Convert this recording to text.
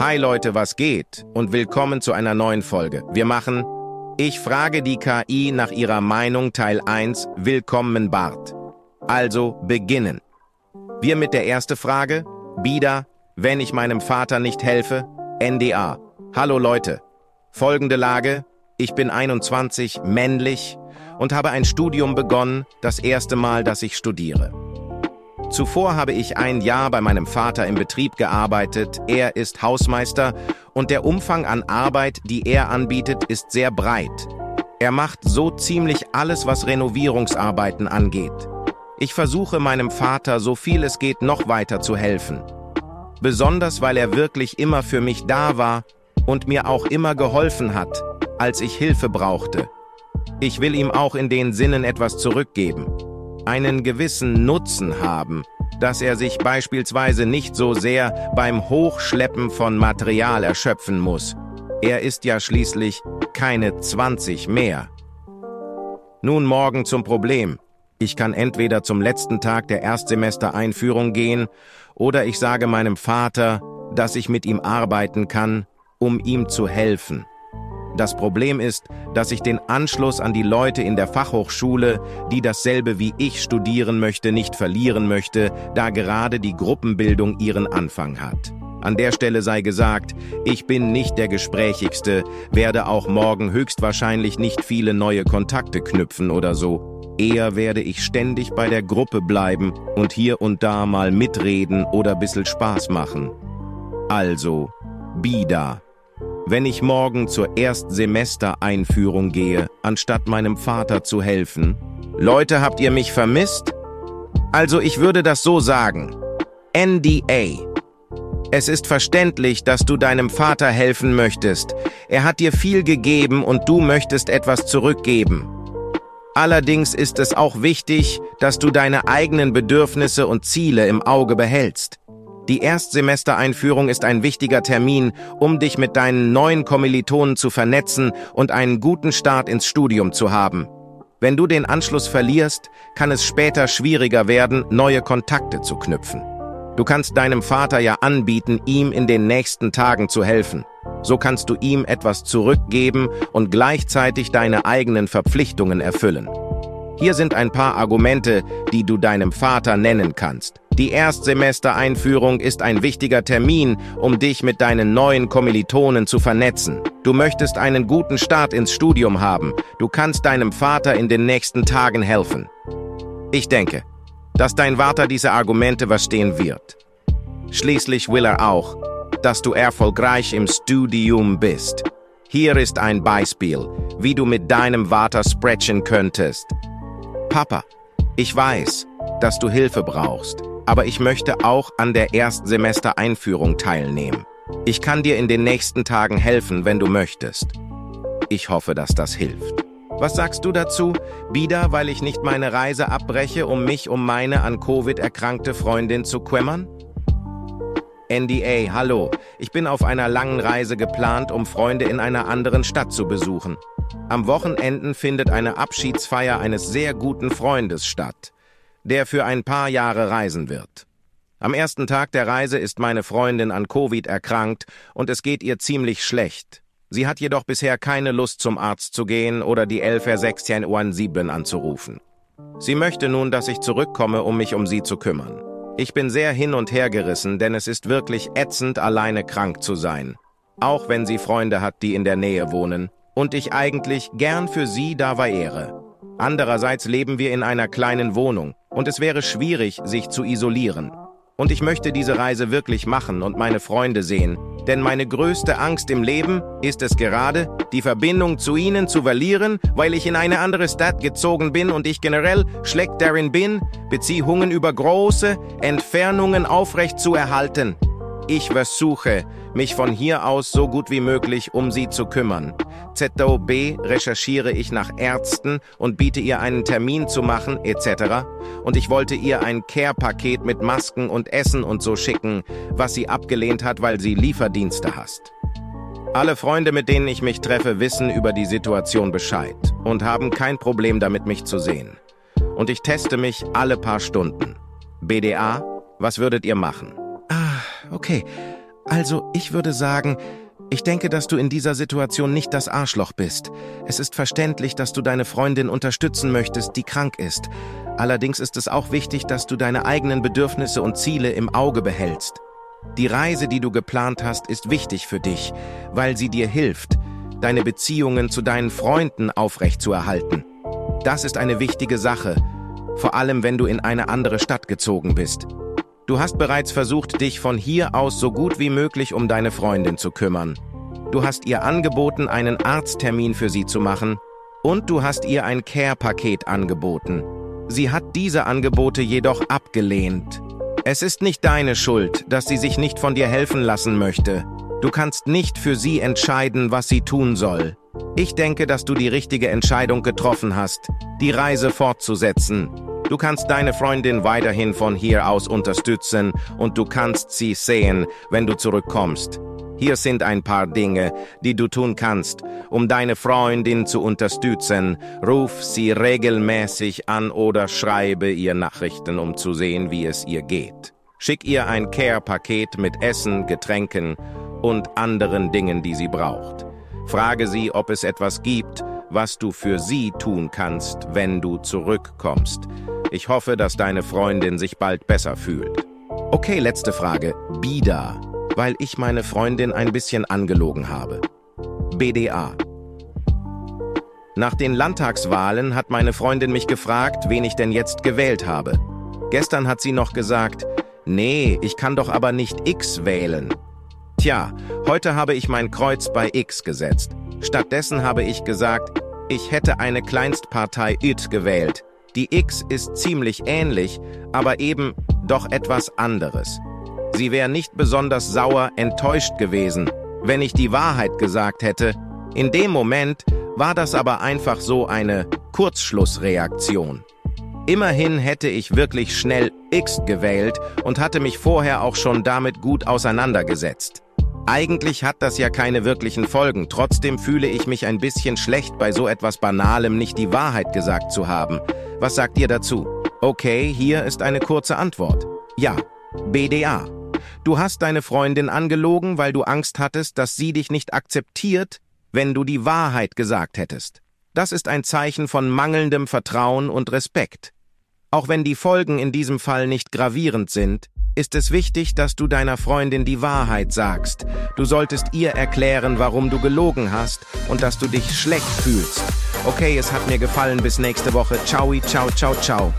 Hi Leute, was geht? Und willkommen zu einer neuen Folge. Wir machen Ich frage die KI nach ihrer Meinung Teil 1 Willkommen Bart. Also beginnen. Wir mit der ersten Frage. Bida, wenn ich meinem Vater nicht helfe? NDA. Hallo Leute. Folgende Lage. Ich bin 21, männlich und habe ein Studium begonnen, das erste Mal, dass ich studiere. Zuvor habe ich ein Jahr bei meinem Vater im Betrieb gearbeitet, er ist Hausmeister und der Umfang an Arbeit, die er anbietet, ist sehr breit. Er macht so ziemlich alles, was Renovierungsarbeiten angeht. Ich versuche meinem Vater, so viel es geht, noch weiter zu helfen. Besonders weil er wirklich immer für mich da war und mir auch immer geholfen hat, als ich Hilfe brauchte. Ich will ihm auch in den Sinnen etwas zurückgeben einen gewissen Nutzen haben, dass er sich beispielsweise nicht so sehr beim Hochschleppen von Material erschöpfen muss. Er ist ja schließlich keine 20 mehr. Nun morgen zum Problem. Ich kann entweder zum letzten Tag der Erstsemester-Einführung gehen oder ich sage meinem Vater, dass ich mit ihm arbeiten kann, um ihm zu helfen. Das Problem ist, dass ich den Anschluss an die Leute in der Fachhochschule, die dasselbe wie ich studieren möchte, nicht verlieren möchte, da gerade die Gruppenbildung ihren Anfang hat. An der Stelle sei gesagt, ich bin nicht der Gesprächigste, werde auch morgen höchstwahrscheinlich nicht viele neue Kontakte knüpfen oder so. Eher werde ich ständig bei der Gruppe bleiben und hier und da mal mitreden oder bissel Spaß machen. Also, Bida. Wenn ich morgen zur Erstsemestereinführung gehe, anstatt meinem Vater zu helfen, Leute, habt ihr mich vermisst? Also ich würde das so sagen. NDA. Es ist verständlich, dass du deinem Vater helfen möchtest. Er hat dir viel gegeben und du möchtest etwas zurückgeben. Allerdings ist es auch wichtig, dass du deine eigenen Bedürfnisse und Ziele im Auge behältst. Die Erstsemestereinführung ist ein wichtiger Termin, um dich mit deinen neuen Kommilitonen zu vernetzen und einen guten Start ins Studium zu haben. Wenn du den Anschluss verlierst, kann es später schwieriger werden, neue Kontakte zu knüpfen. Du kannst deinem Vater ja anbieten, ihm in den nächsten Tagen zu helfen. So kannst du ihm etwas zurückgeben und gleichzeitig deine eigenen Verpflichtungen erfüllen. Hier sind ein paar Argumente, die du deinem Vater nennen kannst. Die Erstsemestereinführung ist ein wichtiger Termin, um dich mit deinen neuen Kommilitonen zu vernetzen. Du möchtest einen guten Start ins Studium haben. Du kannst deinem Vater in den nächsten Tagen helfen. Ich denke, dass dein Vater diese Argumente verstehen wird. Schließlich will er auch, dass du erfolgreich im Studium bist. Hier ist ein Beispiel, wie du mit deinem Vater sprechen könntest. Papa, ich weiß, dass du Hilfe brauchst, aber ich möchte auch an der Erstsemester-Einführung teilnehmen. Ich kann dir in den nächsten Tagen helfen, wenn du möchtest. Ich hoffe, dass das hilft. Was sagst du dazu? Wieder, weil ich nicht meine Reise abbreche, um mich um meine an Covid erkrankte Freundin zu kümmern? NDA, hallo. Ich bin auf einer langen Reise geplant, um Freunde in einer anderen Stadt zu besuchen. Am Wochenenden findet eine Abschiedsfeier eines sehr guten Freundes statt, der für ein paar Jahre reisen wird. Am ersten Tag der Reise ist meine Freundin an Covid erkrankt und es geht ihr ziemlich schlecht. Sie hat jedoch bisher keine Lust zum Arzt zu gehen oder die 11 anzurufen. Sie möchte nun, dass ich zurückkomme, um mich um sie zu kümmern. Ich bin sehr hin und her gerissen, denn es ist wirklich ätzend, alleine krank zu sein. Auch wenn sie Freunde hat, die in der Nähe wohnen. Und ich eigentlich gern für sie da wäre. Andererseits leben wir in einer kleinen Wohnung und es wäre schwierig, sich zu isolieren. Und ich möchte diese Reise wirklich machen und meine Freunde sehen, denn meine größte Angst im Leben ist es gerade, die Verbindung zu ihnen zu verlieren, weil ich in eine andere Stadt gezogen bin und ich generell schlecht darin bin, Beziehungen über große Entfernungen aufrecht zu erhalten. Ich versuche, mich von hier aus so gut wie möglich um sie zu kümmern. ZOB recherchiere ich nach Ärzten und biete ihr einen Termin zu machen, etc. Und ich wollte ihr ein Care-Paket mit Masken und Essen und so schicken, was sie abgelehnt hat, weil sie Lieferdienste hasst. Alle Freunde, mit denen ich mich treffe, wissen über die Situation Bescheid und haben kein Problem damit, mich zu sehen. Und ich teste mich alle paar Stunden. BDA, was würdet ihr machen? Ah, okay. Also, ich würde sagen, ich denke, dass du in dieser Situation nicht das Arschloch bist. Es ist verständlich, dass du deine Freundin unterstützen möchtest, die krank ist. Allerdings ist es auch wichtig, dass du deine eigenen Bedürfnisse und Ziele im Auge behältst. Die Reise, die du geplant hast, ist wichtig für dich, weil sie dir hilft, deine Beziehungen zu deinen Freunden aufrechtzuerhalten. Das ist eine wichtige Sache, vor allem wenn du in eine andere Stadt gezogen bist. Du hast bereits versucht, dich von hier aus so gut wie möglich um deine Freundin zu kümmern. Du hast ihr angeboten, einen Arzttermin für sie zu machen und du hast ihr ein Care-Paket angeboten. Sie hat diese Angebote jedoch abgelehnt. Es ist nicht deine Schuld, dass sie sich nicht von dir helfen lassen möchte. Du kannst nicht für sie entscheiden, was sie tun soll. Ich denke, dass du die richtige Entscheidung getroffen hast, die Reise fortzusetzen. Du kannst deine Freundin weiterhin von hier aus unterstützen und du kannst sie sehen, wenn du zurückkommst. Hier sind ein paar Dinge, die du tun kannst, um deine Freundin zu unterstützen. Ruf sie regelmäßig an oder schreibe ihr Nachrichten, um zu sehen, wie es ihr geht. Schick ihr ein Care-Paket mit Essen, Getränken und anderen Dingen, die sie braucht. Frage sie, ob es etwas gibt, was du für sie tun kannst, wenn du zurückkommst. Ich hoffe, dass deine Freundin sich bald besser fühlt. Okay, letzte Frage. Bida, weil ich meine Freundin ein bisschen angelogen habe. BDA. Nach den Landtagswahlen hat meine Freundin mich gefragt, wen ich denn jetzt gewählt habe. Gestern hat sie noch gesagt, nee, ich kann doch aber nicht X wählen. Tja, heute habe ich mein Kreuz bei X gesetzt. Stattdessen habe ich gesagt, ich hätte eine Kleinstpartei IT gewählt. Die X ist ziemlich ähnlich, aber eben doch etwas anderes. Sie wäre nicht besonders sauer enttäuscht gewesen, wenn ich die Wahrheit gesagt hätte. In dem Moment war das aber einfach so eine Kurzschlussreaktion. Immerhin hätte ich wirklich schnell X gewählt und hatte mich vorher auch schon damit gut auseinandergesetzt. Eigentlich hat das ja keine wirklichen Folgen, trotzdem fühle ich mich ein bisschen schlecht, bei so etwas Banalem nicht die Wahrheit gesagt zu haben. Was sagt ihr dazu? Okay, hier ist eine kurze Antwort. Ja, BDA. Du hast deine Freundin angelogen, weil du Angst hattest, dass sie dich nicht akzeptiert, wenn du die Wahrheit gesagt hättest. Das ist ein Zeichen von mangelndem Vertrauen und Respekt. Auch wenn die Folgen in diesem Fall nicht gravierend sind, ist es wichtig, dass du deiner Freundin die Wahrheit sagst. Du solltest ihr erklären, warum du gelogen hast und dass du dich schlecht fühlst. Okay, es hat mir gefallen. Bis nächste Woche. Ciao, ciao, ciao, ciao.